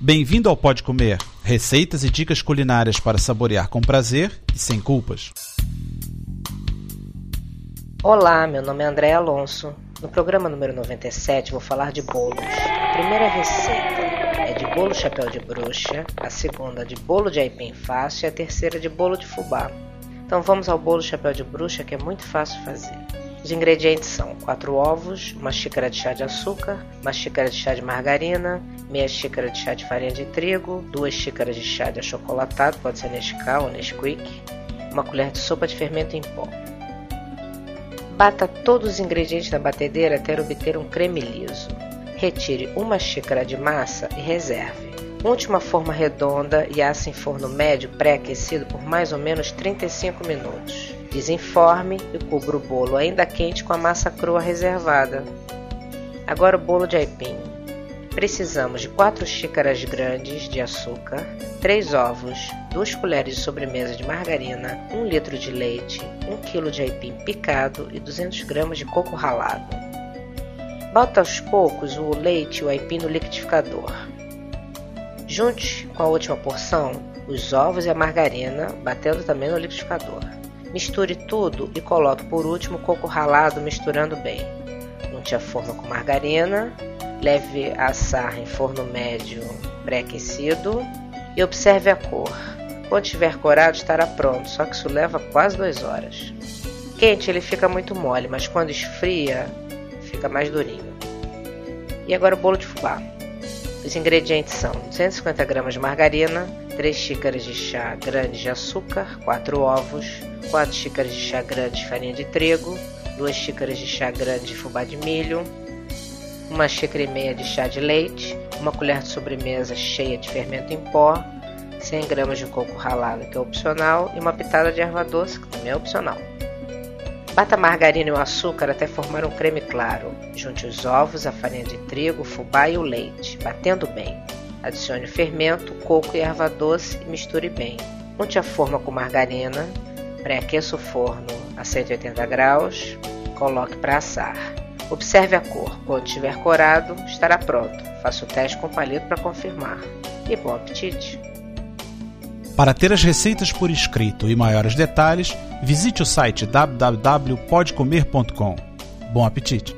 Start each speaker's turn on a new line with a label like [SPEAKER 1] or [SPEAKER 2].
[SPEAKER 1] Bem-vindo ao Pode Comer, receitas e dicas culinárias para saborear com prazer e sem culpas.
[SPEAKER 2] Olá, meu nome é André Alonso. No programa número 97 vou falar de bolos. A primeira receita é de bolo chapéu de bruxa, a segunda de bolo de aipim fácil e a terceira de bolo de fubá. Então vamos ao bolo chapéu de bruxa que é muito fácil fazer. Os ingredientes são 4 ovos, uma xícara de chá de açúcar, uma xícara de chá de margarina, meia xícara de chá de farinha de trigo, duas xícaras de chá de achocolatado, pode ser Nescau ou Nesquik, uma colher de sopa de fermento em pó. Bata todos os ingredientes na batedeira até obter um creme liso. Retire uma xícara de massa e reserve. Unte uma forma redonda e assa em forno médio pré-aquecido por mais ou menos 35 minutos. Desenforme e cubra o bolo ainda quente com a massa crua reservada. Agora o bolo de aipim. Precisamos de 4 xícaras grandes de açúcar, 3 ovos, 2 colheres de sobremesa de margarina, 1 litro de leite, 1 kg de aipim picado e 200 gramas de coco ralado. Bota aos poucos o leite e o aipim no liquidificador. Junte com a última porção os ovos e a margarina, batendo também no liquidificador. Misture tudo e coloque por último coco ralado misturando bem. Unte a forma com margarina, leve a assar em forno médio pré-aquecido e observe a cor. Quando estiver corado estará pronto, só que isso leva quase 2 horas. Quente ele fica muito mole, mas quando esfria fica mais durinho. E agora o bolo de fubá. Os ingredientes são 250 gramas de margarina, 3 xícaras de chá grandes de açúcar, 4 ovos, 4 xícaras de chá grandes de farinha de trigo, 2 xícaras de chá grande de fubá de milho, 1 xícara e meia de chá de leite, uma colher de sobremesa cheia de fermento em pó, 100 gramas de coco ralado, que é opcional, e uma pitada de erva doce, que também é opcional. Bata a margarina e o açúcar até formar um creme claro. Junte os ovos, a farinha de trigo, o fubá e o leite, batendo bem. Adicione fermento, coco e erva doce e misture bem. Unte a forma com margarina, pré-aqueça o forno a 180 graus, coloque para assar. Observe a cor. Quando estiver corado, estará pronto. Faça o teste com palito para confirmar. E bom apetite!
[SPEAKER 1] Para ter as receitas por escrito e maiores detalhes, visite o site www.podcomer.com. Bom apetite!